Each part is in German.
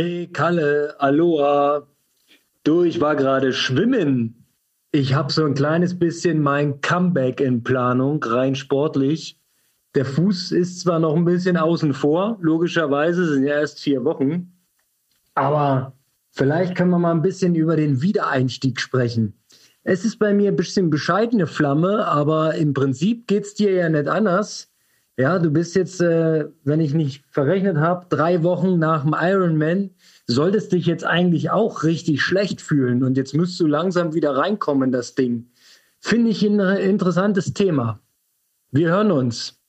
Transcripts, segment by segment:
Hey Kalle, Aloha. Du, ich war gerade schwimmen. Ich habe so ein kleines bisschen mein Comeback in Planung, rein sportlich. Der Fuß ist zwar noch ein bisschen außen vor, logischerweise sind ja erst vier Wochen, aber vielleicht können wir mal ein bisschen über den Wiedereinstieg sprechen. Es ist bei mir ein bisschen bescheidene Flamme, aber im Prinzip geht es dir ja nicht anders. Ja, du bist jetzt, äh, wenn ich nicht verrechnet habe, drei Wochen nach dem Ironman, solltest dich jetzt eigentlich auch richtig schlecht fühlen und jetzt müsst du langsam wieder reinkommen in das Ding. Finde ich ein interessantes Thema. Wir hören uns.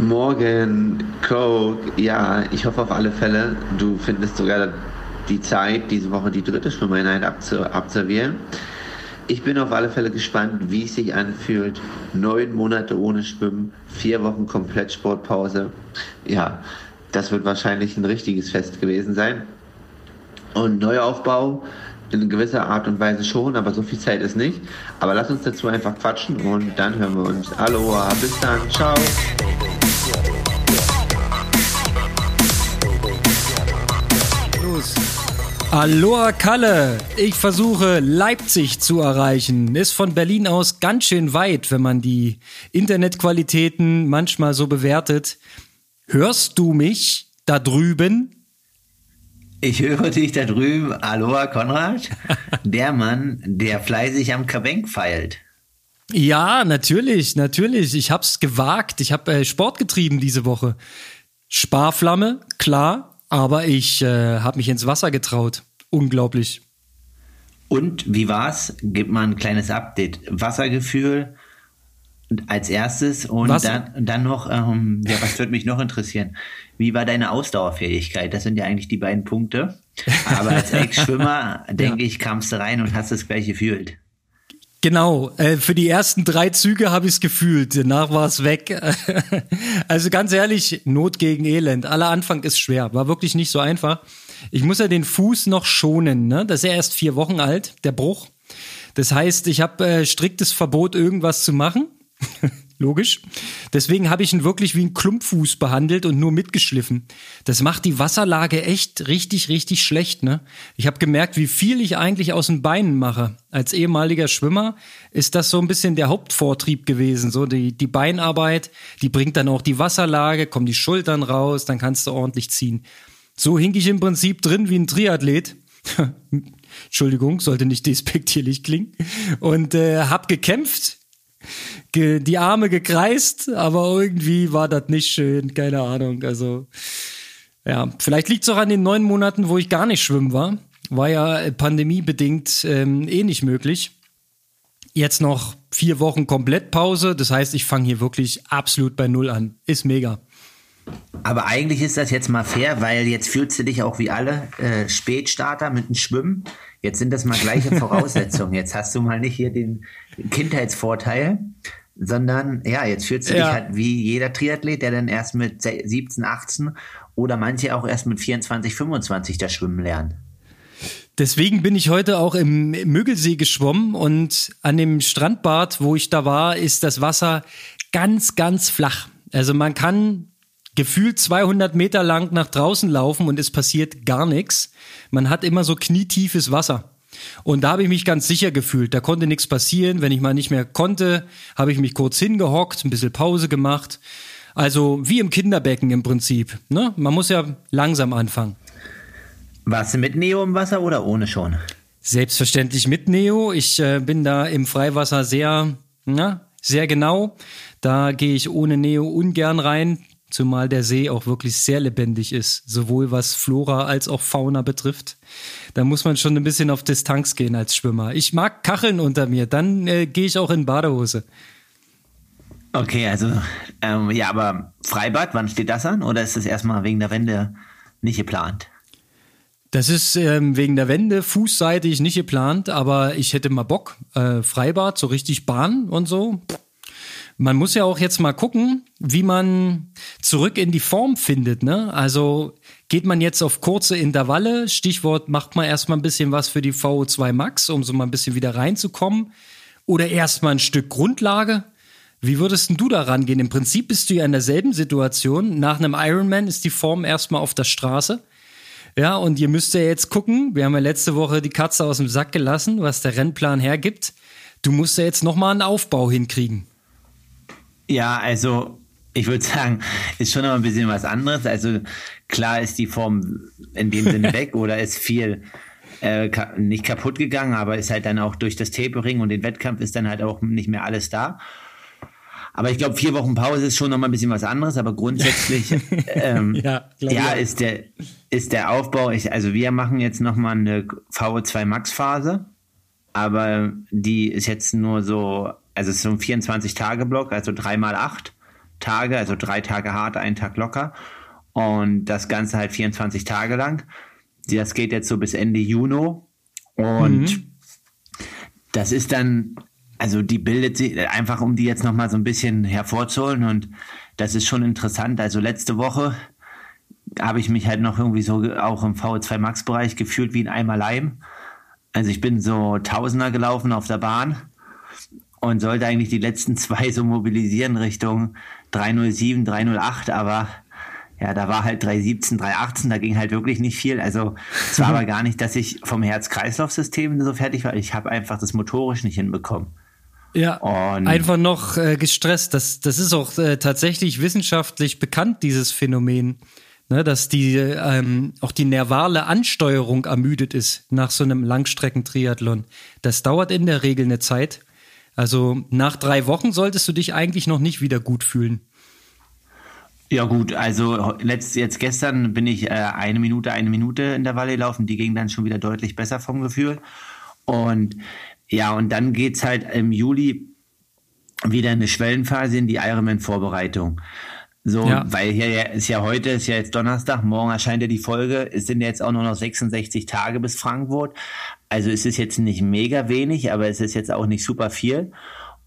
Morgen, Coke. Ja, ich hoffe auf alle Fälle, du findest sogar die Zeit, diese Woche die dritte Schwimmeinheit abzu absolvieren. Ich bin auf alle Fälle gespannt, wie es sich anfühlt. Neun Monate ohne Schwimmen, vier Wochen komplett Sportpause. Ja, das wird wahrscheinlich ein richtiges Fest gewesen sein. Und Neuaufbau in gewisser Art und Weise schon, aber so viel Zeit ist nicht. Aber lass uns dazu einfach quatschen und dann hören wir uns. Aloha, bis dann, ciao. Aloha Kalle, ich versuche Leipzig zu erreichen. Ist von Berlin aus ganz schön weit, wenn man die Internetqualitäten manchmal so bewertet. Hörst du mich da drüben? Ich höre dich da drüben. Aloha Konrad, der Mann, der fleißig am Kabenk feilt. Ja, natürlich, natürlich. Ich hab's gewagt. Ich habe äh, Sport getrieben diese Woche. Sparflamme, klar, aber ich äh, habe mich ins Wasser getraut. Unglaublich. Und wie war's? Gib mal ein kleines Update. Wassergefühl als erstes und dann, dann noch, ähm, ja, was würde mich noch interessieren? Wie war deine Ausdauerfähigkeit? Das sind ja eigentlich die beiden Punkte. Aber als Ex-Schwimmer, denke ja. ich, kamst du rein und hast es gleich gefühlt. Genau, äh, für die ersten drei Züge habe ich es gefühlt, danach war es weg. also ganz ehrlich, Not gegen Elend. Aller Anfang ist schwer, war wirklich nicht so einfach. Ich muss ja den Fuß noch schonen, ne? Das ist ja erst vier Wochen alt, der Bruch. Das heißt, ich habe äh, striktes Verbot, irgendwas zu machen. Logisch. Deswegen habe ich ihn wirklich wie ein Klumpfuß behandelt und nur mitgeschliffen. Das macht die Wasserlage echt richtig, richtig schlecht. Ne? Ich habe gemerkt, wie viel ich eigentlich aus den Beinen mache. Als ehemaliger Schwimmer ist das so ein bisschen der Hauptvortrieb gewesen. So die, die Beinarbeit, die bringt dann auch die Wasserlage, kommen die Schultern raus, dann kannst du ordentlich ziehen. So hing ich im Prinzip drin wie ein Triathlet. Entschuldigung, sollte nicht despektierlich klingen. Und äh, hab gekämpft die Arme gekreist, aber irgendwie war das nicht schön, keine Ahnung. Also ja, vielleicht liegt es auch an den neun Monaten, wo ich gar nicht schwimmen war. War ja pandemiebedingt ähm, eh nicht möglich. Jetzt noch vier Wochen Komplettpause. Das heißt, ich fange hier wirklich absolut bei Null an. Ist mega. Aber eigentlich ist das jetzt mal fair, weil jetzt fühlst du dich auch wie alle äh, Spätstarter mit dem Schwimmen. Jetzt sind das mal gleiche Voraussetzungen. Jetzt hast du mal nicht hier den Kindheitsvorteil, sondern ja, jetzt fühlst du ja. dich halt wie jeder Triathlet, der dann erst mit 17, 18 oder manche auch erst mit 24, 25 das Schwimmen lernen. Deswegen bin ich heute auch im Mögelsee geschwommen und an dem Strandbad, wo ich da war, ist das Wasser ganz, ganz flach. Also man kann gefühlt 200 Meter lang nach draußen laufen und es passiert gar nichts. Man hat immer so knietiefes Wasser. Und da habe ich mich ganz sicher gefühlt. Da konnte nichts passieren. Wenn ich mal nicht mehr konnte, habe ich mich kurz hingehockt, ein bisschen Pause gemacht. Also wie im Kinderbecken im Prinzip. Ne? Man muss ja langsam anfangen. Warst du mit Neo im Wasser oder ohne schon? Selbstverständlich mit Neo. Ich äh, bin da im Freiwasser sehr, na, sehr genau. Da gehe ich ohne Neo ungern rein. Zumal der See auch wirklich sehr lebendig ist, sowohl was Flora als auch Fauna betrifft. Da muss man schon ein bisschen auf Distanz gehen als Schwimmer. Ich mag Kacheln unter mir, dann äh, gehe ich auch in Badehose. Okay, also ähm, ja, aber Freibad, wann steht das an? Oder ist das erstmal wegen der Wende nicht geplant? Das ist ähm, wegen der Wende fußseitig nicht geplant, aber ich hätte mal Bock. Äh, Freibad, so richtig Bahn und so. Pff man muss ja auch jetzt mal gucken, wie man zurück in die Form findet. Ne? Also geht man jetzt auf kurze Intervalle, Stichwort macht man erstmal ein bisschen was für die VO2 Max, um so mal ein bisschen wieder reinzukommen. Oder erstmal ein Stück Grundlage. Wie würdest du da rangehen? Im Prinzip bist du ja in derselben Situation. Nach einem Ironman ist die Form erstmal auf der Straße. Ja, und ihr müsst ja jetzt gucken. Wir haben ja letzte Woche die Katze aus dem Sack gelassen, was der Rennplan hergibt. Du musst ja jetzt nochmal einen Aufbau hinkriegen. Ja, also ich würde sagen, ist schon noch ein bisschen was anderes. Also klar ist die Form in dem Sinne weg oder ist viel äh, nicht kaputt gegangen, aber ist halt dann auch durch das Tapering und den Wettkampf ist dann halt auch nicht mehr alles da. Aber ich glaube, vier Wochen Pause ist schon noch mal ein bisschen was anderes, aber grundsätzlich ähm, ja, ja, ist der ist der Aufbau. Ich, also wir machen jetzt noch mal eine VO2 Max Phase, aber die ist jetzt nur so, also es ist so ein 24 Tage Block, also drei mal acht Tage, also drei Tage hart, ein Tag locker und das Ganze halt 24 Tage lang. Das geht jetzt so bis Ende Juni und mhm. das ist dann, also die bildet sich einfach, um die jetzt nochmal so ein bisschen hervorzuholen und das ist schon interessant. Also letzte Woche habe ich mich halt noch irgendwie so auch im VO2 Max Bereich gefühlt wie ein Eimer Leim. Also ich bin so Tausender gelaufen auf der Bahn und sollte eigentlich die letzten zwei so mobilisieren Richtung 307, 308, aber ja, da war halt 317, 318, da ging halt wirklich nicht viel. Also es war aber gar nicht, dass ich vom Herz-Kreislauf-System so fertig war. Ich habe einfach das motorisch nicht hinbekommen. Ja, und einfach noch äh, gestresst. Das, das ist auch äh, tatsächlich wissenschaftlich bekannt, dieses Phänomen. Ne, dass die ähm, auch die nervale Ansteuerung ermüdet ist nach so einem Langstreckentriathlon. Das dauert in der Regel eine Zeit. Also nach drei Wochen solltest du dich eigentlich noch nicht wieder gut fühlen. Ja gut, also letzt, jetzt gestern bin ich äh, eine Minute, eine Minute in der Walle gelaufen. Die ging dann schon wieder deutlich besser vom Gefühl. Und ja, und dann geht's halt im Juli wieder eine Schwellenphase in die Ironman-Vorbereitung. So, ja. weil hier ist ja heute, ist ja jetzt Donnerstag, morgen erscheint ja die Folge. Es sind jetzt auch nur noch 66 Tage bis Frankfurt. Also es ist jetzt nicht mega wenig, aber es ist jetzt auch nicht super viel.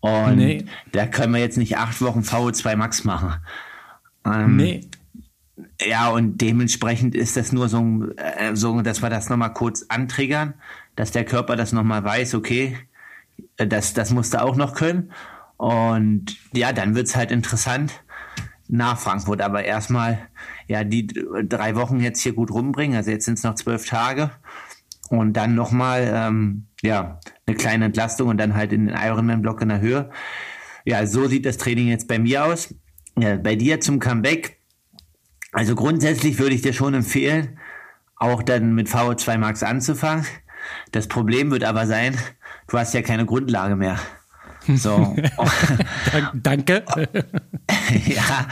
Und nee. da können wir jetzt nicht acht Wochen VO2 Max machen. Ähm, nee. Ja, und dementsprechend ist das nur so, äh, so dass wir das nochmal kurz antriggern, dass der Körper das nochmal weiß, okay, äh, das, das musst du auch noch können. Und ja, dann wird's halt interessant nach Frankfurt. Aber erstmal, ja, die drei Wochen jetzt hier gut rumbringen. Also jetzt sind es noch zwölf Tage. Und dann nochmal, ähm, ja, eine kleine Entlastung und dann halt in den Ironman-Block in der Höhe. Ja, so sieht das Training jetzt bei mir aus. Ja, bei dir zum Comeback. Also grundsätzlich würde ich dir schon empfehlen, auch dann mit VO2 Max anzufangen. Das Problem wird aber sein, du hast ja keine Grundlage mehr. So. Danke. ja,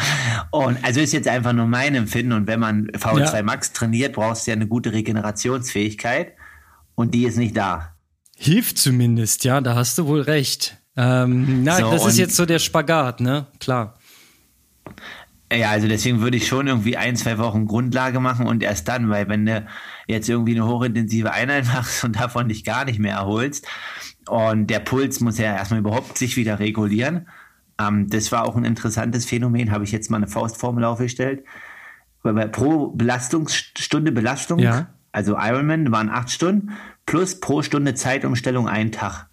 und also ist jetzt einfach nur mein Empfinden. Und wenn man VO2 ja. Max trainiert, brauchst du ja eine gute Regenerationsfähigkeit. Und die ist nicht da. Hilft zumindest, ja, da hast du wohl recht. Ähm, na, so, das ist jetzt so der Spagat, ne? Klar. Ja, also deswegen würde ich schon irgendwie ein, zwei Wochen Grundlage machen und erst dann, weil wenn du jetzt irgendwie eine hochintensive Einheit machst und davon dich gar nicht mehr erholst und der Puls muss ja erstmal überhaupt sich wieder regulieren. Ähm, das war auch ein interessantes Phänomen, habe ich jetzt mal eine Faustformel aufgestellt. Pro Belastungsstunde Belastung, ja. also Ironman waren acht Stunden, plus pro Stunde Zeitumstellung ein Tag.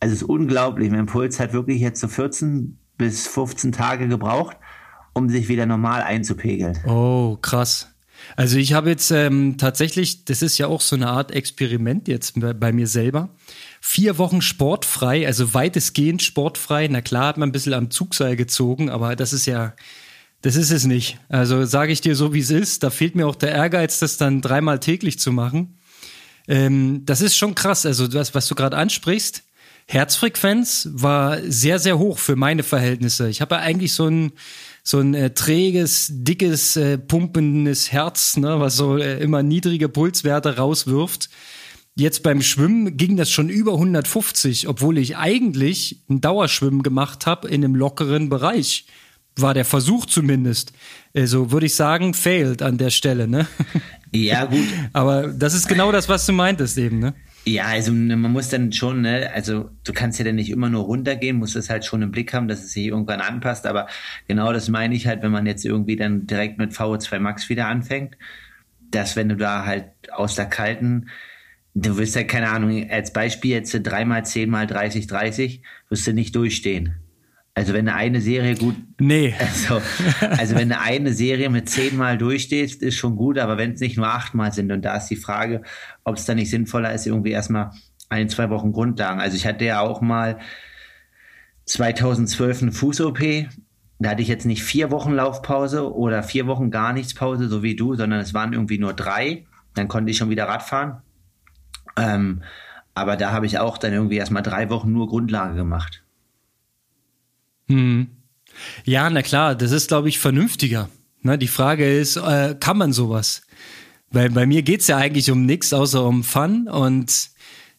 Also es ist unglaublich. Mein Puls hat wirklich jetzt so 14 bis 15 Tage gebraucht, um sich wieder normal einzupegeln. Oh, krass. Also ich habe jetzt ähm, tatsächlich, das ist ja auch so eine Art Experiment jetzt bei, bei, mir selber. Vier Wochen sportfrei, also weitestgehend sportfrei. Na klar hat man ein bisschen am Zugseil gezogen, aber das ist ja, das ist es nicht. Also sage ich dir so, wie es ist. Da fehlt mir auch der Ehrgeiz, das dann dreimal täglich zu machen. Ähm, das ist schon krass. Also das, was du gerade ansprichst, Herzfrequenz war sehr, sehr hoch für meine Verhältnisse. Ich habe ja eigentlich so ein, so ein äh, träges, dickes, äh, pumpendes Herz, ne, was so äh, immer niedrige Pulswerte rauswirft. Jetzt beim Schwimmen ging das schon über 150, obwohl ich eigentlich ein Dauerschwimmen gemacht habe in einem lockeren Bereich. War der Versuch zumindest. Also würde ich sagen, failed an der Stelle, ne? Ja, gut. Aber das ist genau das, was du meintest eben, ne? Ja, also ne, man muss dann schon, ne, also du kannst ja dann nicht immer nur runtergehen, musst es halt schon im Blick haben, dass es sich irgendwann anpasst. Aber genau das meine ich halt, wenn man jetzt irgendwie dann direkt mit VO2 Max wieder anfängt, dass wenn du da halt aus der kalten, du wirst ja keine Ahnung, als Beispiel jetzt dreimal, zehnmal, 30, 30, wirst du nicht durchstehen. Also wenn eine Serie gut. Nee. Also, also wenn eine Serie mit zehnmal durchsteht, ist schon gut, aber wenn es nicht nur achtmal sind, und da ist die Frage, ob es dann nicht sinnvoller ist, irgendwie erstmal ein, zwei Wochen Grundlagen. Also ich hatte ja auch mal 2012 eine Fuß-OP. Da hatte ich jetzt nicht vier Wochen Laufpause oder vier Wochen gar nichts Pause, so wie du, sondern es waren irgendwie nur drei. Dann konnte ich schon wieder Radfahren. Ähm, aber da habe ich auch dann irgendwie erstmal drei Wochen nur Grundlage gemacht. Hm. Ja, na klar, das ist, glaube ich, vernünftiger. Ne, die Frage ist, äh, kann man sowas? Weil bei mir geht's ja eigentlich um nichts außer um Fun und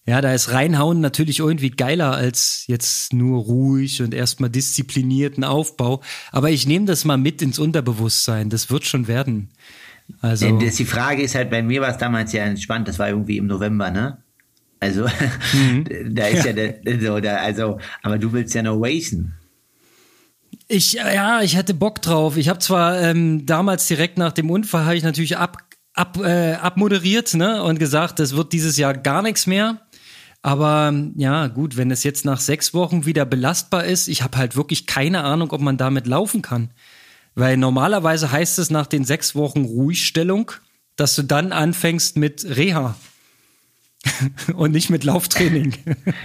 ja, da ist reinhauen natürlich irgendwie geiler als jetzt nur ruhig und erstmal disziplinierten Aufbau. Aber ich nehme das mal mit ins Unterbewusstsein. Das wird schon werden. Also. Das, die Frage ist halt, bei mir war es damals ja entspannt. Das war irgendwie im November, ne? Also, mhm. da ist ja, ja der, so, da, also, aber du willst ja noch racen. Ich, ja, ich hatte Bock drauf. Ich habe zwar ähm, damals direkt nach dem Unfall habe ich natürlich ab, ab, äh, abmoderiert ne, und gesagt, das wird dieses Jahr gar nichts mehr. Aber ja, gut, wenn es jetzt nach sechs Wochen wieder belastbar ist, ich habe halt wirklich keine Ahnung, ob man damit laufen kann. Weil normalerweise heißt es nach den sechs Wochen Ruhigstellung, dass du dann anfängst mit Reha. und nicht mit Lauftraining.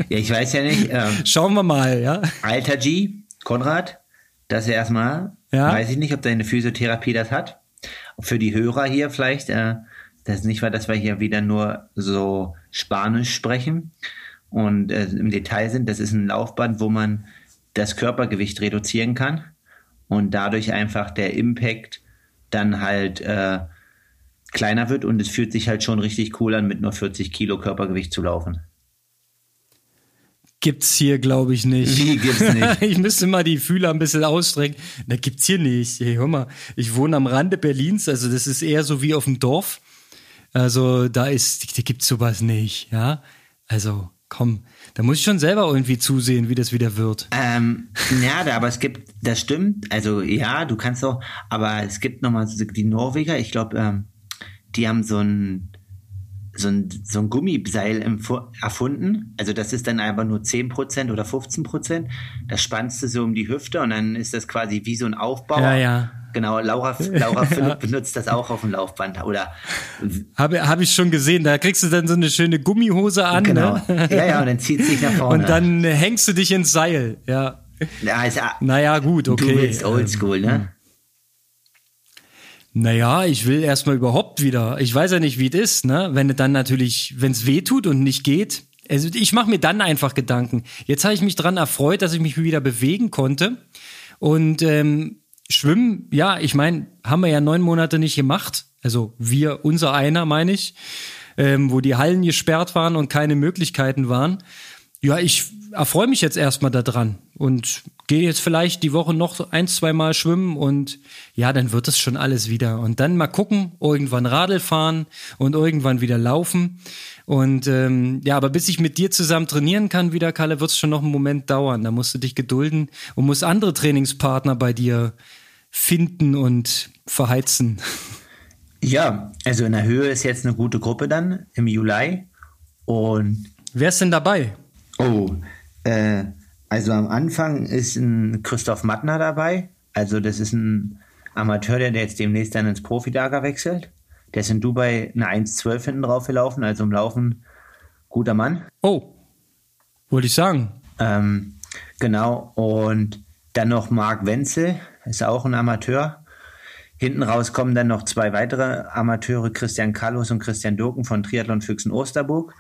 ja, ich weiß ja nicht. Ähm, Schauen wir mal, ja. Alter G, Konrad, das erstmal. Ja. Weiß ich nicht, ob deine Physiotherapie das hat. Für die Hörer hier vielleicht, äh, das ist nicht wahr, dass wir hier wieder nur so Spanisch sprechen und äh, im Detail sind. Das ist ein Laufband, wo man das Körpergewicht reduzieren kann und dadurch einfach der Impact dann halt äh, kleiner wird und es fühlt sich halt schon richtig cool an, mit nur 40 Kilo Körpergewicht zu laufen. Gibt's hier, glaube ich, nicht. Wie gibt's nicht? ich müsste mal die Fühler ein bisschen ausstrecken. Da gibt's hier nicht. Hey, hör mal, ich wohne am Rande Berlins, also das ist eher so wie auf dem Dorf. Also da ist, da gibt's sowas nicht, ja. Also komm, da muss ich schon selber irgendwie zusehen, wie das wieder wird. Ähm, ja, aber es gibt, das stimmt. Also ja, du kannst auch, aber es gibt nochmal die Norweger. Ich glaube, ähm, die haben so ein so ein, so ein Gummiseil erfunden. Also das ist dann einfach nur 10% oder 15%. Das spannst du so um die Hüfte und dann ist das quasi wie so ein Aufbau. Ja, ja. Genau, Laura, Laura Philipp benutzt das auch auf dem Laufband. Oder habe hab ich schon gesehen. Da kriegst du dann so eine schöne Gummihose an. Genau. Ne? Ja, ja, und dann zieht sich nach vorne. Und dann hängst du dich ins Seil. Ja. ja ist, naja, gut, okay. Du willst oldschool, ne? Naja, ich will erstmal überhaupt wieder. Ich weiß ja nicht, wie es ist, ne? Wenn es dann natürlich, wenn es weh tut und nicht geht. Also ich mache mir dann einfach Gedanken. Jetzt habe ich mich dran erfreut, dass ich mich wieder bewegen konnte. Und ähm, Schwimmen, ja, ich meine, haben wir ja neun Monate nicht gemacht. Also wir, unser einer, meine ich, ähm, wo die Hallen gesperrt waren und keine Möglichkeiten waren. Ja, ich erfreue mich jetzt erstmal daran und gehe jetzt vielleicht die Woche noch ein, zwei Mal schwimmen und ja, dann wird es schon alles wieder. Und dann mal gucken, irgendwann Radl fahren und irgendwann wieder laufen. Und ähm, ja, aber bis ich mit dir zusammen trainieren kann wieder, Kalle, wird es schon noch einen Moment dauern. Da musst du dich gedulden und musst andere Trainingspartner bei dir finden und verheizen. Ja, also in der Höhe ist jetzt eine gute Gruppe dann im Juli. Und wer ist denn dabei? Oh, äh, also am Anfang ist ein Christoph Mattner dabei. Also das ist ein Amateur, der jetzt demnächst dann ins Profilager wechselt. Der ist in Dubai eine 1,12 hinten drauf gelaufen, also im Laufen guter Mann. Oh, wollte ich sagen. Ähm, genau, und dann noch Marc Wenzel, ist auch ein Amateur. Hinten raus kommen dann noch zwei weitere Amateure, Christian Carlos und Christian Durken von Triathlon Füchsen Osterburg.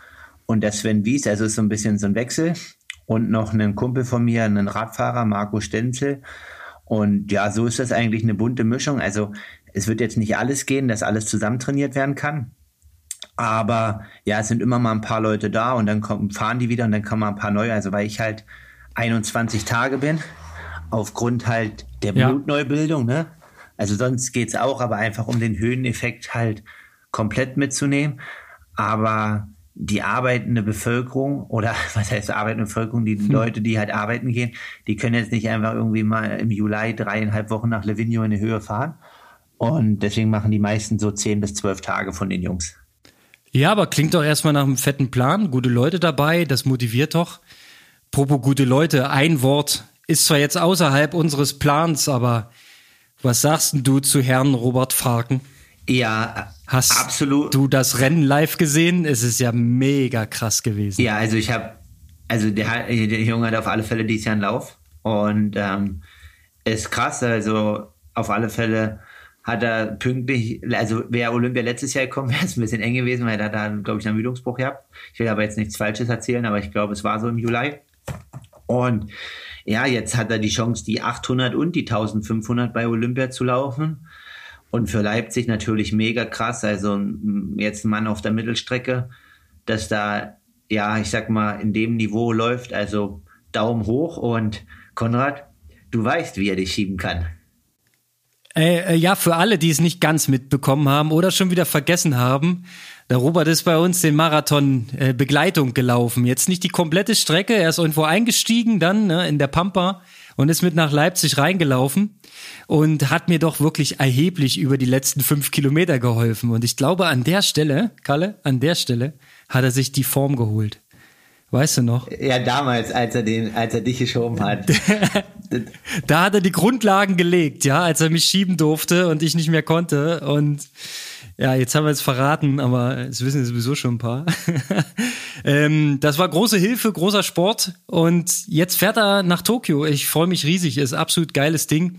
Und der Sven Wies, also ist so ein bisschen so ein Wechsel. Und noch einen Kumpel von mir, einen Radfahrer, Marco Stenzel. Und ja, so ist das eigentlich eine bunte Mischung. Also es wird jetzt nicht alles gehen, dass alles zusammen trainiert werden kann. Aber ja, es sind immer mal ein paar Leute da und dann kommen, fahren die wieder und dann kommen mal ein paar neue. Also weil ich halt 21 Tage bin, aufgrund halt der ja. Blutneubildung, ne? Also sonst geht's auch, aber einfach um den Höheneffekt halt komplett mitzunehmen. Aber die arbeitende Bevölkerung oder was heißt arbeitende Bevölkerung, die hm. Leute, die halt arbeiten gehen, die können jetzt nicht einfach irgendwie mal im Juli dreieinhalb Wochen nach Livigno in die Höhe fahren. Und deswegen machen die meisten so zehn bis zwölf Tage von den Jungs. Ja, aber klingt doch erstmal nach einem fetten Plan. Gute Leute dabei, das motiviert doch. Propos gute Leute, ein Wort ist zwar jetzt außerhalb unseres Plans, aber was sagst du zu Herrn Robert Farken? Ja, Hast absolut. du das Rennen live gesehen? Es ist ja mega krass gewesen. Ja, also ich habe, also der, der Junge hat auf alle Fälle dieses Jahr einen Lauf und ähm, ist krass. Also auf alle Fälle hat er pünktlich, also wäre Olympia letztes Jahr gekommen, wäre es ein bisschen eng gewesen, weil er da, glaube ich, einen Ermüdungsbruch gehabt. Ich will aber jetzt nichts Falsches erzählen, aber ich glaube, es war so im Juli. Und ja, jetzt hat er die Chance, die 800 und die 1500 bei Olympia zu laufen. Und für Leipzig natürlich mega krass. Also jetzt ein Mann auf der Mittelstrecke, dass da, ja, ich sag mal, in dem Niveau läuft. Also Daumen hoch und Konrad, du weißt, wie er dich schieben kann. Äh, äh, ja, für alle, die es nicht ganz mitbekommen haben oder schon wieder vergessen haben, der Robert ist bei uns den Marathon äh, Begleitung gelaufen. Jetzt nicht die komplette Strecke, er ist irgendwo eingestiegen, dann ne, in der Pampa und ist mit nach Leipzig reingelaufen und hat mir doch wirklich erheblich über die letzten fünf Kilometer geholfen. Und ich glaube, an der Stelle, Kalle, an der Stelle hat er sich die Form geholt. Weißt du noch? Ja, damals, als er den, als er dich geschoben hat. da hat er die Grundlagen gelegt, ja, als er mich schieben durfte und ich nicht mehr konnte. Und ja, jetzt haben wir es verraten, aber es wissen sowieso schon ein paar. ähm, das war große Hilfe, großer Sport. Und jetzt fährt er nach Tokio. Ich freue mich riesig, ist absolut geiles Ding.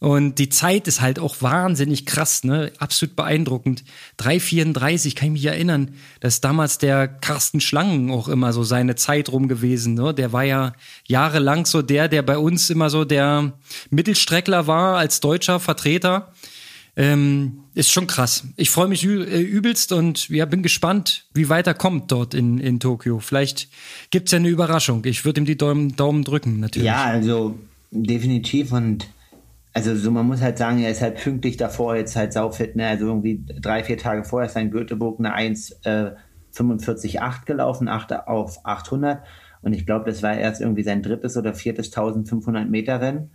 Und die Zeit ist halt auch wahnsinnig krass, ne? Absolut beeindruckend. 3,34, kann ich mich erinnern, dass damals der Carsten Schlangen auch immer so seine Zeit rum gewesen, ne? Der war ja jahrelang so der, der bei uns immer so der Mittelstreckler war als deutscher Vertreter. Ähm, ist schon krass. Ich freue mich äh, übelst und ja, bin gespannt, wie weit er kommt dort in, in Tokio. Vielleicht gibt's ja eine Überraschung. Ich würde ihm die Daumen, Daumen drücken, natürlich. Ja, also definitiv und also so man muss halt sagen, er ist halt pünktlich davor jetzt halt saufit, ne? Also irgendwie drei, vier Tage vorher ist sein Göteborg eine 1,45,8 äh, gelaufen, 8 auf 800. Und ich glaube, das war erst irgendwie sein drittes oder viertes 1500 Meter Rennen,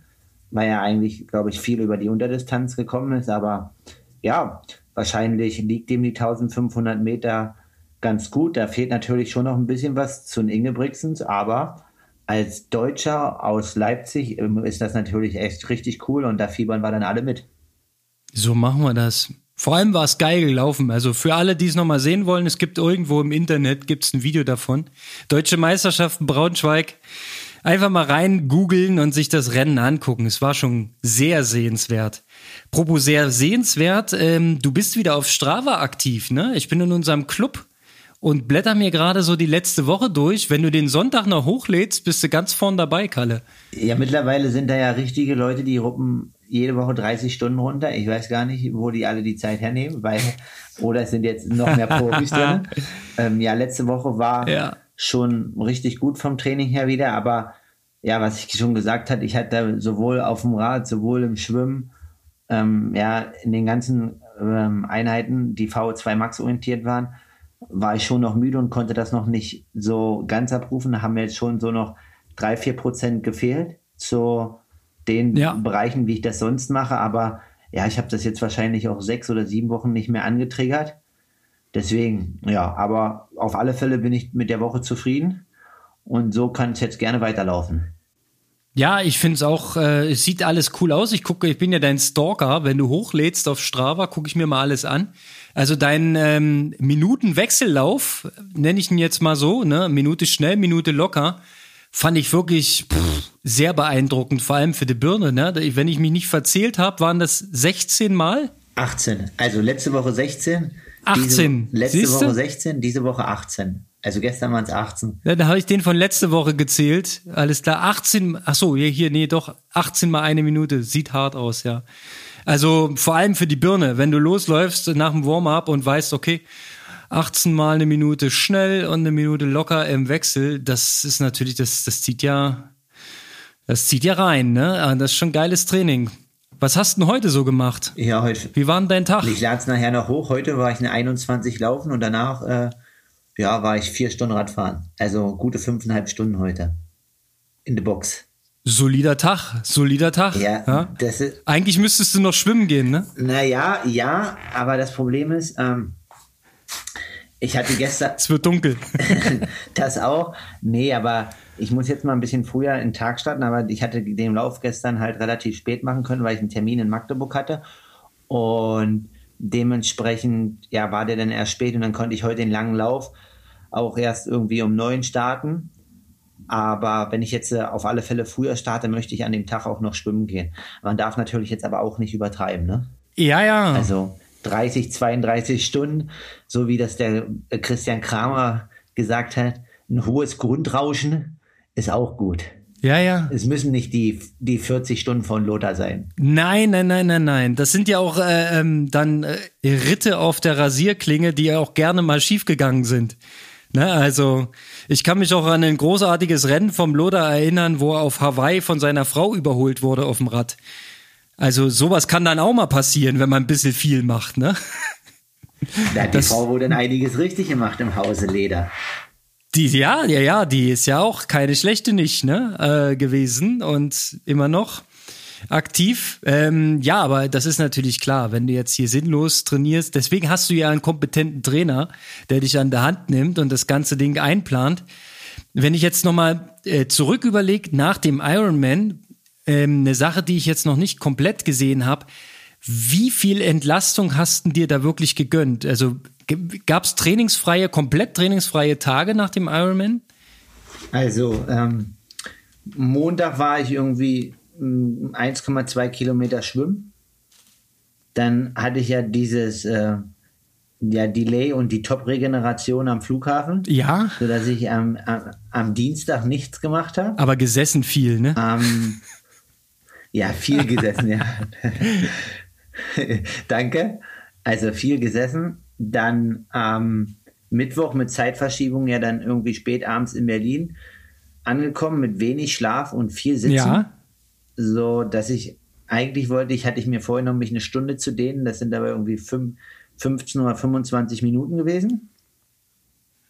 weil er eigentlich, glaube ich, viel über die Unterdistanz gekommen ist. Aber ja, wahrscheinlich liegt ihm die 1500 Meter ganz gut. Da fehlt natürlich schon noch ein bisschen was zu den Ingebrigtsens, aber als Deutscher aus Leipzig ähm, ist das natürlich echt richtig cool und da fiebern wir dann alle mit. So machen wir das. Vor allem war es geil gelaufen. Also für alle, die es nochmal sehen wollen, es gibt irgendwo im Internet gibt's ein Video davon. Deutsche Meisterschaften Braunschweig. Einfach mal rein googeln und sich das Rennen angucken. Es war schon sehr sehenswert. Propo sehr sehenswert. Ähm, du bist wieder auf Strava aktiv, ne? Ich bin in unserem Club und blätter mir gerade so die letzte Woche durch. Wenn du den Sonntag noch hochlädst, bist du ganz vorn dabei, Kalle. Ja, mittlerweile sind da ja richtige Leute, die ruppen jede Woche 30 Stunden runter. Ich weiß gar nicht, wo die alle die Zeit hernehmen, weil, oder es sind jetzt noch mehr Profis drin. Ähm, ja, letzte Woche war ja. Schon richtig gut vom Training her wieder, aber ja, was ich schon gesagt hatte, ich hatte sowohl auf dem Rad, sowohl im Schwimmen, ähm, ja, in den ganzen ähm, Einheiten, die VO2 Max orientiert waren, war ich schon noch müde und konnte das noch nicht so ganz abrufen. Da haben mir jetzt schon so noch drei, vier Prozent gefehlt zu den ja. Bereichen, wie ich das sonst mache. Aber ja, ich habe das jetzt wahrscheinlich auch sechs oder sieben Wochen nicht mehr angetriggert. Deswegen, ja, aber auf alle Fälle bin ich mit der Woche zufrieden und so kann es jetzt gerne weiterlaufen. Ja, ich finde es auch, äh, es sieht alles cool aus. Ich gucke, ich bin ja dein Stalker. Wenn du hochlädst auf Strava, gucke ich mir mal alles an. Also dein ähm, Minutenwechsellauf, nenne ich ihn jetzt mal so, ne? Minute schnell, Minute locker, fand ich wirklich pff, sehr beeindruckend, vor allem für die Birne. Ne? Wenn ich mich nicht verzählt habe, waren das 16 Mal? 18. Also letzte Woche 16. 18. Diese, letzte Siehste? Woche 16, diese Woche 18. Also gestern waren es 18. Ja, da habe ich den von letzte Woche gezählt. Alles klar, 18. Ach so, hier, hier, nee, doch 18 mal eine Minute. Sieht hart aus, ja. Also vor allem für die Birne, wenn du losläufst nach dem Warm-up und weißt, okay, 18 mal eine Minute schnell und eine Minute locker im Wechsel, das ist natürlich, das, das zieht ja, das zieht ja rein, ne? Ah, das ist schon geiles Training. Was hast du denn heute so gemacht? Ja, heute. Wie war denn dein Tag? Ich lade es nachher noch hoch. Heute war ich eine 21 laufen und danach, äh, ja, war ich vier Stunden Radfahren. Also gute fünfeinhalb Stunden heute. In der Box. Solider Tag, solider Tag. Ja, ja? Ist, Eigentlich müsstest du noch schwimmen gehen, ne? Naja, ja, aber das Problem ist, ähm, Ich hatte gestern. Es wird dunkel. das auch. Nee, aber ich muss jetzt mal ein bisschen früher in den Tag starten, aber ich hatte den Lauf gestern halt relativ spät machen können, weil ich einen Termin in Magdeburg hatte. Und dementsprechend, ja, war der dann erst spät und dann konnte ich heute den langen Lauf auch erst irgendwie um neun starten. Aber wenn ich jetzt äh, auf alle Fälle früher starte, möchte ich an dem Tag auch noch schwimmen gehen. Man darf natürlich jetzt aber auch nicht übertreiben, ne? Ja, ja. Also 30, 32 Stunden, so wie das der äh, Christian Kramer gesagt hat, ein hohes Grundrauschen ist auch gut. Ja, ja. Es müssen nicht die, die 40 Stunden von Lothar sein. Nein, nein, nein, nein, nein. Das sind ja auch äh, ähm, dann äh, Ritte auf der Rasierklinge, die ja auch gerne mal schiefgegangen sind. Ne, also ich kann mich auch an ein großartiges Rennen vom Lothar erinnern, wo er auf Hawaii von seiner Frau überholt wurde auf dem Rad. Also sowas kann dann auch mal passieren, wenn man ein bisschen viel macht, ne? Da hat die das, Frau wohl dann einiges richtig gemacht im Hause Leder. Die, ja, ja, ja, die ist ja auch keine schlechte nicht, ne, äh, gewesen und immer noch aktiv. Ähm, ja, aber das ist natürlich klar, wenn du jetzt hier sinnlos trainierst. Deswegen hast du ja einen kompetenten Trainer, der dich an der Hand nimmt und das ganze Ding einplant. Wenn ich jetzt nochmal äh, zurück überlege, nach dem Ironman, ähm, eine Sache, die ich jetzt noch nicht komplett gesehen habe, wie viel Entlastung hast du dir da wirklich gegönnt? Also Gab es trainingsfreie, komplett trainingsfreie Tage nach dem Ironman? Also, ähm, Montag war ich irgendwie 1,2 mm, Kilometer schwimmen. Dann hatte ich ja dieses äh, ja, Delay und die Top-Regeneration am Flughafen. Ja. Sodass ich am, am, am Dienstag nichts gemacht habe. Aber gesessen viel, ne? Ähm, ja, viel gesessen, ja. Danke. Also viel gesessen dann am Mittwoch mit Zeitverschiebung ja dann irgendwie spät abends in Berlin angekommen mit wenig Schlaf und viel Sitzen. Ja. So, dass ich eigentlich wollte, ich hatte ich mir vorgenommen, mich eine Stunde zu dehnen. Das sind aber irgendwie fünf, 15 oder 25 Minuten gewesen.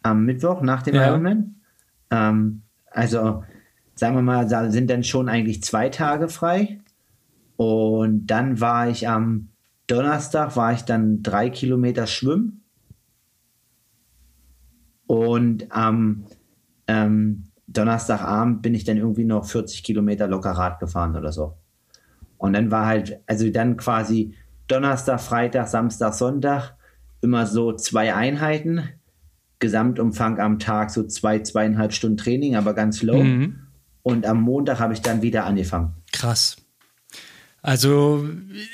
Am Mittwoch nach dem ja. Ironman. Ähm, also, sagen wir mal, sind dann schon eigentlich zwei Tage frei. Und dann war ich am Donnerstag war ich dann drei Kilometer schwimmen. Und am ähm, Donnerstagabend bin ich dann irgendwie noch 40 Kilometer locker Rad gefahren oder so. Und dann war halt, also dann quasi Donnerstag, Freitag, Samstag, Sonntag immer so zwei Einheiten. Gesamtumfang am Tag so zwei, zweieinhalb Stunden Training, aber ganz low. Mhm. Und am Montag habe ich dann wieder angefangen. Krass. Also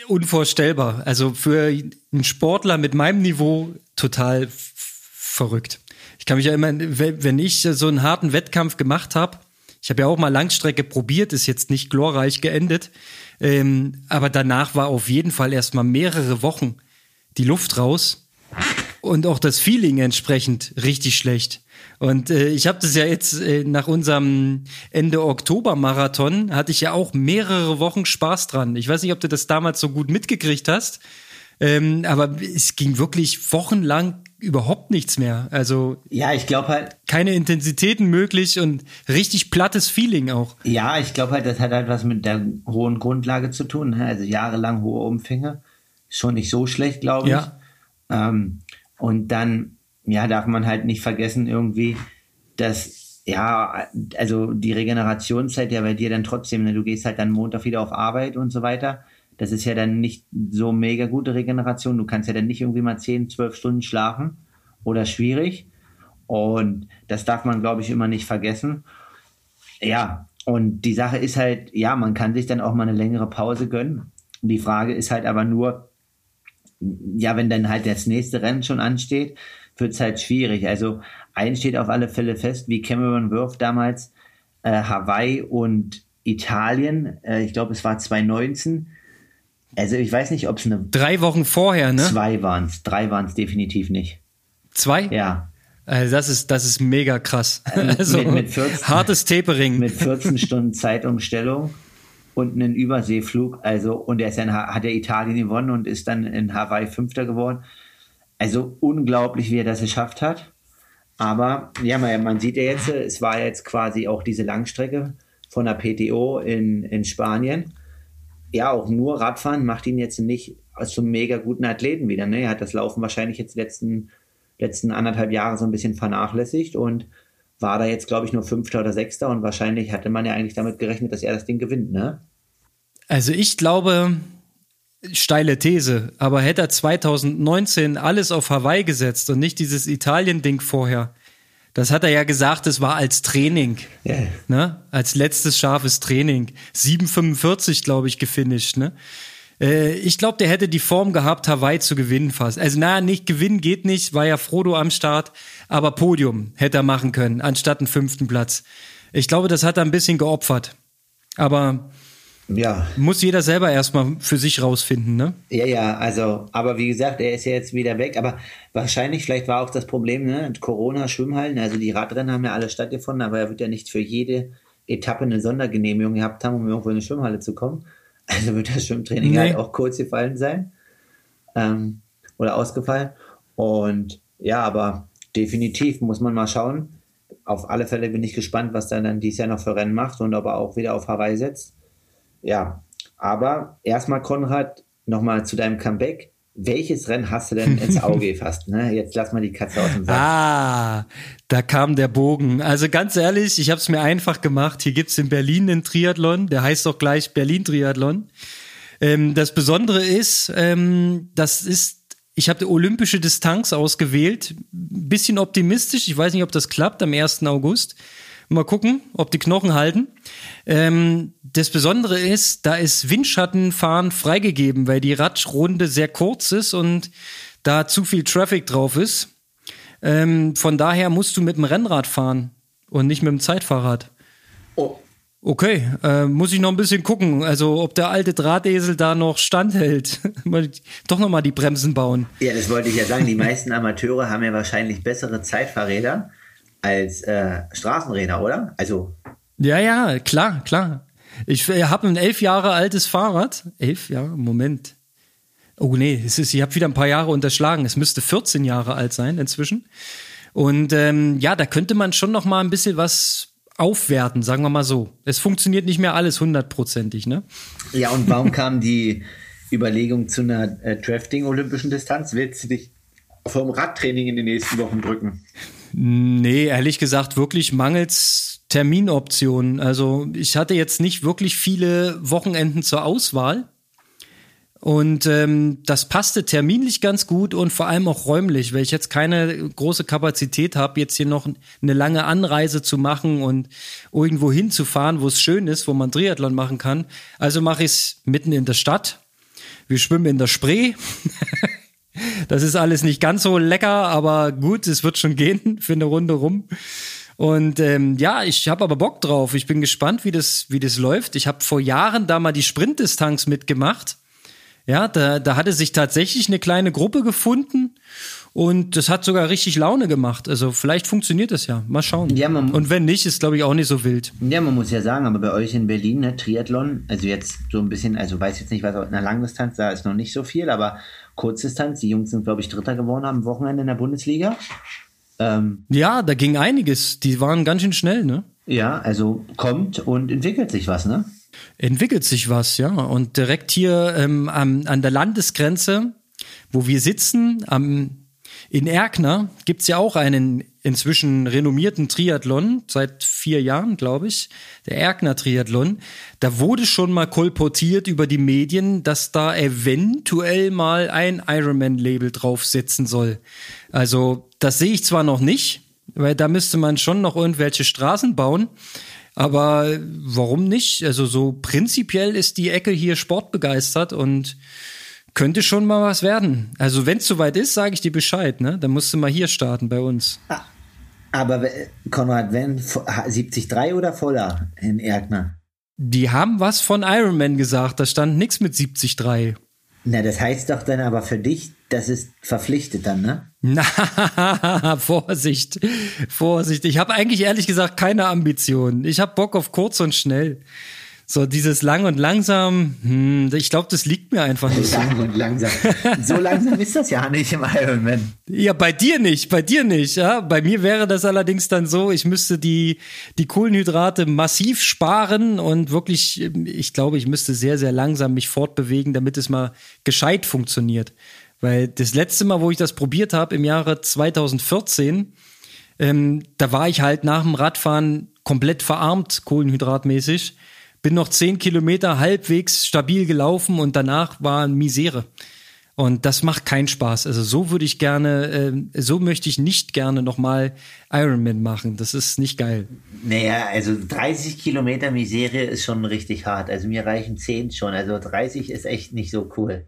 unvorstellbar. Also für einen Sportler mit meinem Niveau total verrückt. Ich kann mich ja immer, wenn ich so einen harten Wettkampf gemacht habe, ich habe ja auch mal Langstrecke probiert, ist jetzt nicht glorreich geendet, ähm, aber danach war auf jeden Fall erstmal mehrere Wochen die Luft raus und auch das Feeling entsprechend richtig schlecht. Und äh, ich habe das ja jetzt äh, nach unserem Ende Oktober Marathon hatte ich ja auch mehrere Wochen Spaß dran. Ich weiß nicht, ob du das damals so gut mitgekriegt hast, ähm, aber es ging wirklich wochenlang überhaupt nichts mehr. Also ja, ich glaube halt keine Intensitäten möglich und richtig plattes Feeling auch. Ja, ich glaube halt, das hat halt was mit der hohen Grundlage zu tun. Ne? Also jahrelang hohe Umfänge, schon nicht so schlecht, glaube ich. Ja. Ähm, und dann ja, darf man halt nicht vergessen irgendwie, dass ja, also die Regenerationszeit ja bei dir dann trotzdem, ne, du gehst halt dann Montag wieder auf Arbeit und so weiter. Das ist ja dann nicht so mega gute Regeneration. Du kannst ja dann nicht irgendwie mal 10, 12 Stunden schlafen oder schwierig. Und das darf man, glaube ich, immer nicht vergessen. Ja, und die Sache ist halt, ja, man kann sich dann auch mal eine längere Pause gönnen. Die Frage ist halt aber nur, ja, wenn dann halt das nächste Rennen schon ansteht, wird es halt schwierig. Also eins steht auf alle Fälle fest, wie Cameron Worth damals äh, Hawaii und Italien, äh, ich glaube es war 2019. Also ich weiß nicht, ob es eine... Drei Wochen vorher, ne? Zwei waren es, drei waren es definitiv nicht. Zwei? Ja. Also das ist, das ist mega krass. Also, mit, mit 14, hartes Tapering. Mit 14 Stunden Zeitumstellung und einen Überseeflug. Also, und er ist dann, hat er Italien gewonnen und ist dann in Hawaii Fünfter geworden. Also unglaublich, wie er das geschafft hat. Aber ja, man, man sieht ja jetzt, es war jetzt quasi auch diese Langstrecke von der PTO in, in Spanien. Ja, auch nur Radfahren macht ihn jetzt nicht zum mega guten Athleten wieder. Ne? Er hat das Laufen wahrscheinlich jetzt letzten letzten anderthalb Jahre so ein bisschen vernachlässigt und war da jetzt, glaube ich, nur Fünfter oder Sechster und wahrscheinlich hatte man ja eigentlich damit gerechnet, dass er das Ding gewinnt, ne? Also ich glaube, steile These, aber hätte er 2019 alles auf Hawaii gesetzt und nicht dieses Italien-Ding vorher, das hat er ja gesagt, es war als Training. Yeah. Ne? Als letztes scharfes Training. 7,45, glaube ich, gefinisht. Ne? Äh, ich glaube, der hätte die Form gehabt, Hawaii zu gewinnen fast. Also, naja, nicht gewinnen geht nicht, war ja Frodo am Start, aber Podium hätte er machen können, anstatt einen fünften Platz. Ich glaube, das hat er ein bisschen geopfert. Aber ja. Muss jeder selber erstmal für sich rausfinden, ne? Ja, ja, also, aber wie gesagt, er ist ja jetzt wieder weg, aber wahrscheinlich, vielleicht war auch das Problem, ne? Corona-Schwimmhallen, also die Radrennen haben ja alle stattgefunden, aber er wird ja nicht für jede Etappe eine Sondergenehmigung gehabt haben, um irgendwo in eine Schwimmhalle zu kommen. Also wird das Schwimmtraining nee. halt auch kurz gefallen sein. Ähm, oder ausgefallen. Und ja, aber definitiv muss man mal schauen. Auf alle Fälle bin ich gespannt, was er dann dieses Jahr noch für Rennen macht und ob er auch wieder auf Hawaii setzt. Ja, aber erstmal, Konrad, nochmal zu deinem Comeback. Welches Rennen hast du denn ins Auge gefasst? Ne? Jetzt lass mal die Katze aus dem Sack. Ah, da kam der Bogen. Also ganz ehrlich, ich habe es mir einfach gemacht. Hier gibt's in Berlin einen Triathlon, der heißt doch gleich Berlin Triathlon. Ähm, das Besondere ist, ähm, das ist, ich habe die olympische Distanz ausgewählt. Bisschen optimistisch, ich weiß nicht, ob das klappt am 1. August. Mal gucken, ob die Knochen halten. Ähm, das Besondere ist, da ist Windschattenfahren freigegeben, weil die Radrunde sehr kurz ist und da zu viel Traffic drauf ist. Ähm, von daher musst du mit dem Rennrad fahren und nicht mit dem Zeitfahrrad. Oh. Okay, äh, muss ich noch ein bisschen gucken, also ob der alte Drahtesel da noch standhält. Doch noch mal die Bremsen bauen. Ja, das wollte ich ja sagen. Die meisten Amateure haben ja wahrscheinlich bessere Zeitfahrräder als äh, Straßenräder, oder? Also. Ja, ja, klar, klar. Ich habe ein elf Jahre altes Fahrrad. Elf Jahre? Moment. Oh nee, es ist, ich habe wieder ein paar Jahre unterschlagen. Es müsste 14 Jahre alt sein inzwischen. Und ähm, ja, da könnte man schon noch mal ein bisschen was aufwerten, sagen wir mal so. Es funktioniert nicht mehr alles hundertprozentig, ne? Ja, und warum kam die Überlegung zu einer äh, Drafting-olympischen Distanz? Willst du dich vom Radtraining in den nächsten Wochen drücken? Nee, ehrlich gesagt, wirklich mangels Terminoptionen. Also ich hatte jetzt nicht wirklich viele Wochenenden zur Auswahl. Und ähm, das passte terminlich ganz gut und vor allem auch räumlich, weil ich jetzt keine große Kapazität habe, jetzt hier noch eine lange Anreise zu machen und irgendwo hinzufahren, wo es schön ist, wo man Triathlon machen kann. Also mache ich es mitten in der Stadt. Wir schwimmen in der Spree. Das ist alles nicht ganz so lecker, aber gut, es wird schon gehen für eine Runde rum. Und ähm, ja, ich habe aber Bock drauf. Ich bin gespannt, wie das, wie das läuft. Ich habe vor Jahren da mal die Sprintdistanz mitgemacht. Ja, da, da hatte sich tatsächlich eine kleine Gruppe gefunden und das hat sogar richtig Laune gemacht. Also vielleicht funktioniert das ja. Mal schauen. Ja, man, und wenn nicht, ist glaube ich auch nicht so wild. Ja, man muss ja sagen, aber bei euch in Berlin, ne, Triathlon, also jetzt so ein bisschen, also weiß jetzt nicht, was auf einer Langdistanz, da ist noch nicht so viel, aber Kurzdistanz. Die Jungs sind, glaube ich, Dritter geworden am Wochenende in der Bundesliga. Ähm, ja, da ging einiges. Die waren ganz schön schnell, ne? Ja, also kommt und entwickelt sich was, ne? Entwickelt sich was, ja. Und direkt hier ähm, an, an der Landesgrenze, wo wir sitzen, am in Erkner gibt's ja auch einen inzwischen renommierten Triathlon, seit vier Jahren, glaube ich, der Erkner Triathlon. Da wurde schon mal kolportiert über die Medien, dass da eventuell mal ein Ironman-Label draufsetzen soll. Also, das sehe ich zwar noch nicht, weil da müsste man schon noch irgendwelche Straßen bauen. Aber warum nicht? Also so prinzipiell ist die Ecke hier sportbegeistert und könnte schon mal was werden. Also wenn es soweit ist, sage ich dir Bescheid, ne? Dann musst du mal hier starten bei uns. Aber Konrad, wenn 73 oder voller in Erkner? Die haben was von Ironman gesagt, da stand nichts mit 73. Na, das heißt doch dann aber für dich, das ist verpflichtet dann, ne? Na, Vorsicht, Vorsicht. Ich habe eigentlich ehrlich gesagt keine Ambitionen. Ich habe Bock auf kurz und schnell. So dieses lang und langsam, hm, ich glaube, das liegt mir einfach nicht. Lang und langsam. So langsam ist das ja nicht im Ironman. Ja, bei dir nicht, bei dir nicht. Ja, bei mir wäre das allerdings dann so, ich müsste die die Kohlenhydrate massiv sparen und wirklich, ich glaube, ich müsste sehr sehr langsam mich fortbewegen, damit es mal gescheit funktioniert. Weil das letzte Mal, wo ich das probiert habe, im Jahre 2014, ähm, da war ich halt nach dem Radfahren komplett verarmt, kohlenhydratmäßig. Bin noch zehn Kilometer halbwegs stabil gelaufen und danach war Misere. Und das macht keinen Spaß. Also so würde ich gerne, äh, so möchte ich nicht gerne nochmal Ironman machen. Das ist nicht geil. Naja, also 30 Kilometer Misere ist schon richtig hart. Also mir reichen 10 schon. Also 30 ist echt nicht so cool.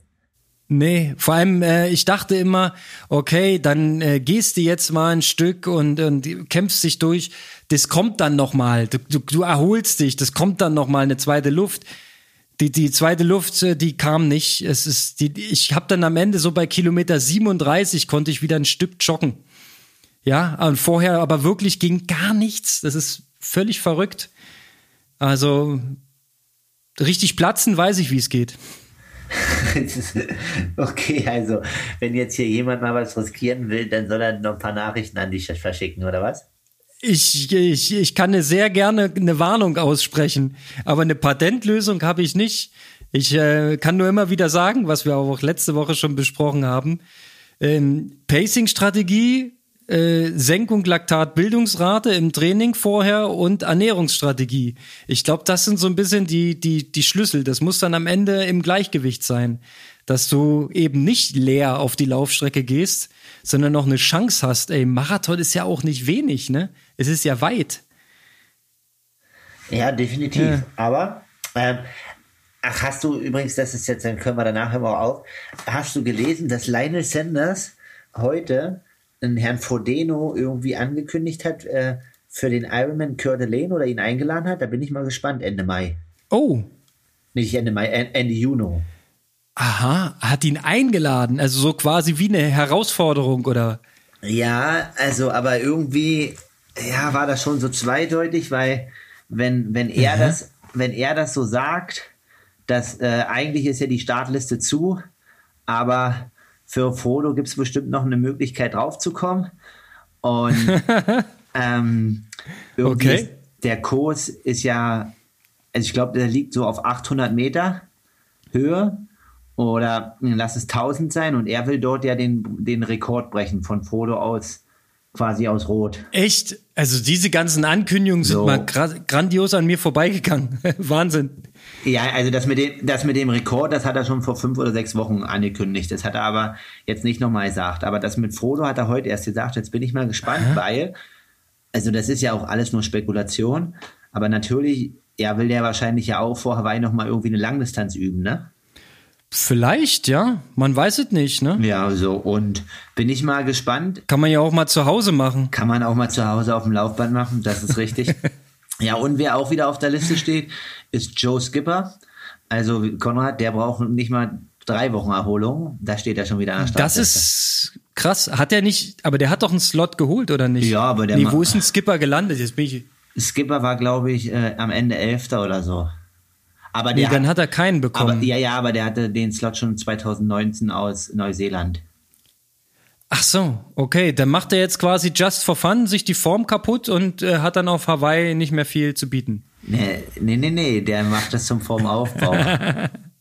Nee, vor allem, äh, ich dachte immer, okay, dann äh, gehst du jetzt mal ein Stück und, und kämpfst dich durch. Das kommt dann noch mal. Du, du, du erholst dich. Das kommt dann noch mal eine zweite Luft. Die, die zweite Luft, äh, die kam nicht. Es ist die, ich habe dann am Ende so bei Kilometer 37 konnte ich wieder ein Stück joggen. Ja, und vorher aber wirklich ging gar nichts. Das ist völlig verrückt. Also richtig platzen weiß ich, wie es geht. okay, also wenn jetzt hier jemand mal was riskieren will, dann soll er noch ein paar Nachrichten an dich verschicken, oder was? Ich, ich, ich kann sehr gerne eine Warnung aussprechen, aber eine Patentlösung habe ich nicht. Ich äh, kann nur immer wieder sagen, was wir auch letzte Woche schon besprochen haben. Ähm, Pacing-Strategie, äh, Senkung Laktatbildungsrate im Training vorher und Ernährungsstrategie. Ich glaube, das sind so ein bisschen die, die, die Schlüssel. Das muss dann am Ende im Gleichgewicht sein, dass du eben nicht leer auf die Laufstrecke gehst, sondern noch eine Chance hast. Ey, Marathon ist ja auch nicht wenig, ne? Es ist ja weit. Ja, definitiv. Ja. Aber ähm, ach, hast du übrigens, das ist jetzt, dann können wir danach immer auf. Hast du gelesen, dass Lionel Sanders heute einen Herrn Frodeno irgendwie angekündigt hat äh, für den Ironman Coeur d'Alene oder ihn eingeladen hat? Da bin ich mal gespannt, Ende Mai. Oh. Nicht Ende Mai, Ende Juni. Aha, hat ihn eingeladen, also so quasi wie eine Herausforderung oder? Ja, also aber irgendwie ja, war das schon so zweideutig, weil wenn, wenn er mhm. das, wenn er das so sagt, dass äh, eigentlich ist ja die Startliste zu, aber für Frodo gibt es bestimmt noch eine Möglichkeit draufzukommen. Und ähm, irgendwie okay. ist, der Kurs ist ja, also ich glaube, der liegt so auf 800 Meter Höhe oder lass es 1000 sein und er will dort ja den, den Rekord brechen von Frodo aus quasi aus Rot. Echt? Also diese ganzen Ankündigungen sind so. mal grandios an mir vorbeigegangen. Wahnsinn. Ja, also das mit, dem, das mit dem Rekord, das hat er schon vor fünf oder sechs Wochen angekündigt. Das hat er aber jetzt nicht nochmal gesagt. Aber das mit Frodo hat er heute erst gesagt. Jetzt bin ich mal gespannt, Aha. weil, also das ist ja auch alles nur Spekulation. Aber natürlich, ja, will der wahrscheinlich ja auch vor Hawaii nochmal irgendwie eine Langdistanz üben, ne? Vielleicht, ja. Man weiß es nicht, ne? Ja, so. Und bin ich mal gespannt. Kann man ja auch mal zu Hause machen. Kann man auch mal zu Hause auf dem Laufband machen, das ist richtig. ja, und wer auch wieder auf der Liste steht, ist Joe Skipper. Also Konrad, der braucht nicht mal drei Wochen Erholung. Da steht er schon wieder an der Startliste. Das ist krass. Hat er nicht, aber der hat doch einen Slot geholt, oder nicht? Ja, aber der. Nee, wo ist ein Skipper gelandet? Jetzt bin ich. Skipper war, glaube ich, äh, am Ende Elfter oder so. Aber der nee, dann hat er keinen bekommen. Aber, ja, ja, aber der hatte den Slot schon 2019 aus Neuseeland. Ach so, okay. Dann macht er jetzt quasi just for fun sich die Form kaputt und äh, hat dann auf Hawaii nicht mehr viel zu bieten. Nee, nee, nee, nee. der macht das zum Formaufbau.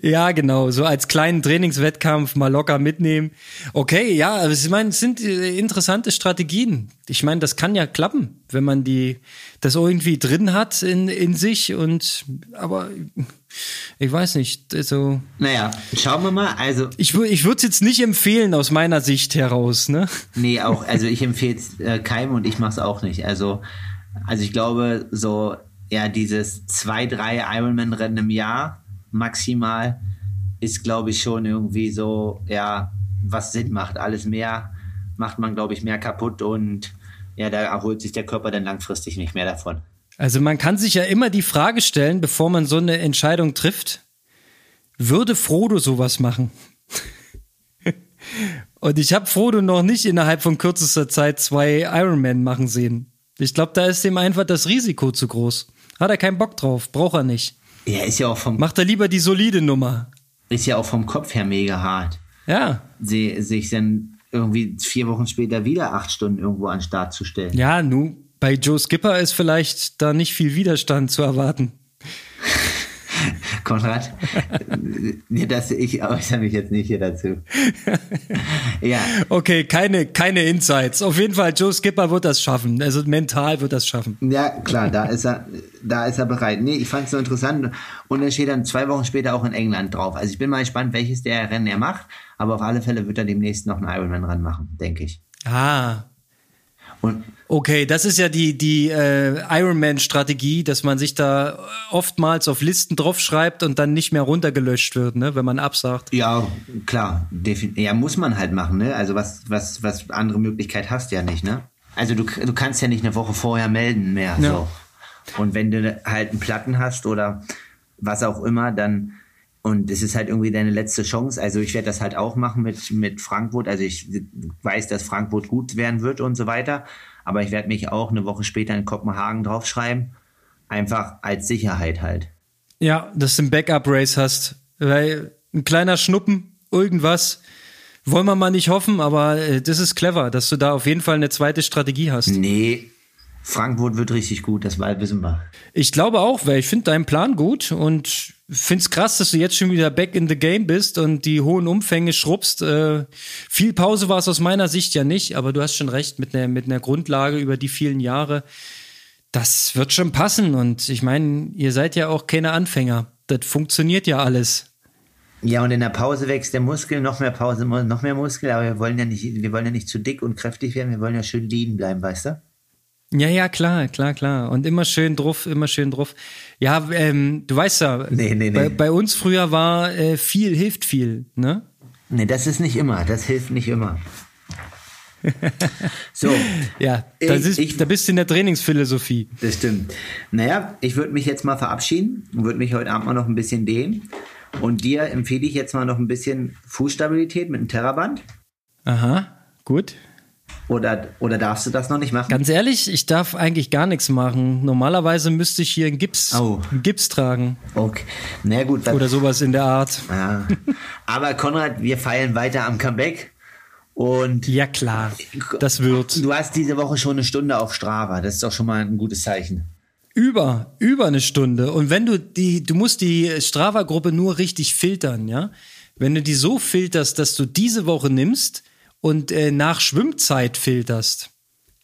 Ja, genau, so als kleinen Trainingswettkampf mal locker mitnehmen. Okay, ja, also ich meine, es sind äh, interessante Strategien. Ich meine, das kann ja klappen, wenn man die das irgendwie drin hat in, in sich und aber ich weiß nicht, also Naja, schauen wir mal, also ich, ich würde es jetzt nicht empfehlen aus meiner Sicht heraus, ne? Nee, auch also ich empfehle es äh, keinem und ich mache es auch nicht. Also also ich glaube so ja dieses zwei, drei Ironman Rennen im Jahr maximal ist, glaube ich, schon irgendwie so, ja, was Sinn macht. Alles mehr macht man, glaube ich, mehr kaputt und ja, da erholt sich der Körper dann langfristig nicht mehr davon. Also man kann sich ja immer die Frage stellen, bevor man so eine Entscheidung trifft, würde Frodo sowas machen? und ich habe Frodo noch nicht innerhalb von kürzester Zeit zwei Ironman machen sehen. Ich glaube, da ist dem einfach das Risiko zu groß. Hat er keinen Bock drauf, braucht er nicht. Ja, ist ja auch vom. Macht er lieber die solide Nummer. Ist ja auch vom Kopf her mega hart. Ja. Sie, sich dann irgendwie vier Wochen später wieder acht Stunden irgendwo an den Start zu stellen. Ja, nun, bei Joe Skipper ist vielleicht da nicht viel Widerstand zu erwarten. Konrad, das, ich äußere mich jetzt nicht hier dazu. ja. Okay, keine, keine Insights. Auf jeden Fall, Joe Skipper wird das schaffen. Also mental wird das schaffen. Ja, klar, da ist er, da ist er bereit. Nee, ich fand es so interessant. Und er steht dann zwei Wochen später auch in England drauf. Also ich bin mal gespannt, welches der Rennen er macht. Aber auf alle Fälle wird er demnächst noch einen Ironman ran machen, denke ich. Ah. Und okay, das ist ja die, die äh, Ironman-Strategie, dass man sich da oftmals auf Listen draufschreibt und dann nicht mehr runtergelöscht wird, ne, wenn man absagt. Ja, klar. Ja, muss man halt machen, ne? Also was, was, was andere Möglichkeit hast du ja nicht, ne? Also du, du kannst ja nicht eine Woche vorher melden mehr. Ja. So. Und wenn du halt einen Platten hast oder was auch immer, dann und es ist halt irgendwie deine letzte Chance. Also ich werde das halt auch machen mit, mit Frankfurt. Also ich weiß, dass Frankfurt gut werden wird und so weiter. Aber ich werde mich auch eine Woche später in Kopenhagen draufschreiben. Einfach als Sicherheit halt. Ja, dass du ein Backup-Race hast. Weil ein kleiner Schnuppen, irgendwas, wollen wir mal nicht hoffen, aber äh, das ist clever, dass du da auf jeden Fall eine zweite Strategie hast. Nee, Frankfurt wird richtig gut, das wissen wir. Ich glaube auch, weil ich finde deinen Plan gut und finde es krass, dass du jetzt schon wieder back in the game bist und die hohen Umfänge schrubbst. Äh, viel Pause war es aus meiner Sicht ja nicht, aber du hast schon recht mit einer mit Grundlage über die vielen Jahre. Das wird schon passen und ich meine, ihr seid ja auch keine Anfänger. Das funktioniert ja alles. Ja, und in der Pause wächst der Muskel, noch mehr Pause, noch mehr Muskel, aber wir wollen ja nicht, wir wollen ja nicht zu dick und kräftig werden, wir wollen ja schön lean bleiben, weißt du? Ja, ja, klar, klar, klar. Und immer schön drauf, immer schön drauf. Ja, ähm, du weißt ja, nee, nee, nee. Bei, bei uns früher war äh, viel hilft viel, ne? Nee, das ist nicht immer, das hilft nicht immer. so. Ja, da, ich, ist, ich, da bist du in der Trainingsphilosophie. Das stimmt. Naja, ich würde mich jetzt mal verabschieden und würde mich heute Abend mal noch ein bisschen dehnen. Und dir empfehle ich jetzt mal noch ein bisschen Fußstabilität mit einem Terraband. Aha, gut. Oder, oder darfst du das noch nicht machen? Ganz ehrlich, ich darf eigentlich gar nichts machen. Normalerweise müsste ich hier einen Gips, oh. einen Gips tragen. Okay. Na gut. Oder sowas in der Art. Ja. Aber Konrad, wir feilen weiter am Comeback. Und ja klar, das wird. Du hast diese Woche schon eine Stunde auf Strava. Das ist doch schon mal ein gutes Zeichen. Über, über eine Stunde. Und wenn du die, du musst die Strava-Gruppe nur richtig filtern, ja. Wenn du die so filterst, dass du diese Woche nimmst, und äh, nach Schwimmzeit filterst,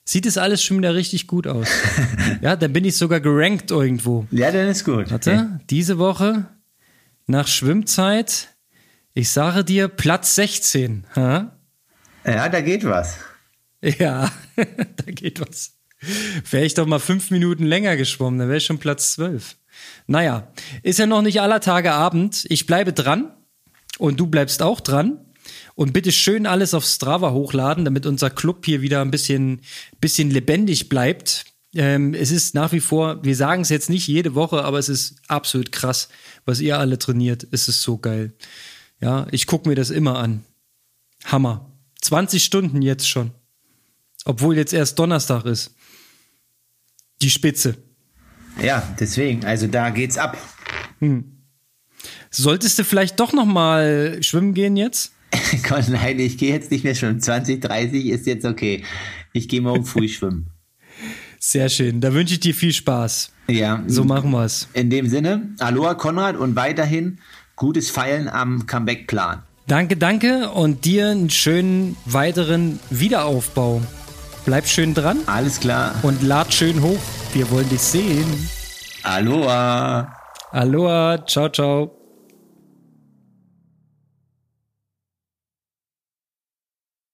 sieht es alles schon wieder richtig gut aus. ja, dann bin ich sogar gerankt irgendwo. Ja, dann ist gut. Warte, okay. diese Woche nach Schwimmzeit, ich sage dir Platz 16. Ha? Ja, da geht was. Ja, da geht was. Wäre ich doch mal fünf Minuten länger geschwommen, dann wäre ich schon Platz 12. Naja, ist ja noch nicht aller Tage Abend. Ich bleibe dran und du bleibst auch dran. Und bitte schön alles auf Strava hochladen, damit unser Club hier wieder ein bisschen, bisschen lebendig bleibt. Ähm, es ist nach wie vor, wir sagen es jetzt nicht jede Woche, aber es ist absolut krass, was ihr alle trainiert. Es ist so geil. Ja, ich gucke mir das immer an. Hammer. 20 Stunden jetzt schon. Obwohl jetzt erst Donnerstag ist. Die Spitze. Ja, deswegen, also da geht's ab. Hm. Solltest du vielleicht doch noch mal schwimmen gehen jetzt? Gott, nein, ich gehe jetzt nicht mehr schwimmen. 20, 30 ist jetzt okay. Ich gehe morgen früh schwimmen. Sehr schön. Da wünsche ich dir viel Spaß. Ja. So machen wir es. In dem Sinne, Aloha Konrad und weiterhin gutes Feilen am Comeback-Plan. Danke, danke und dir einen schönen weiteren Wiederaufbau. Bleib schön dran. Alles klar. Und lad schön hoch. Wir wollen dich sehen. Aloha. Aloha. Ciao, ciao.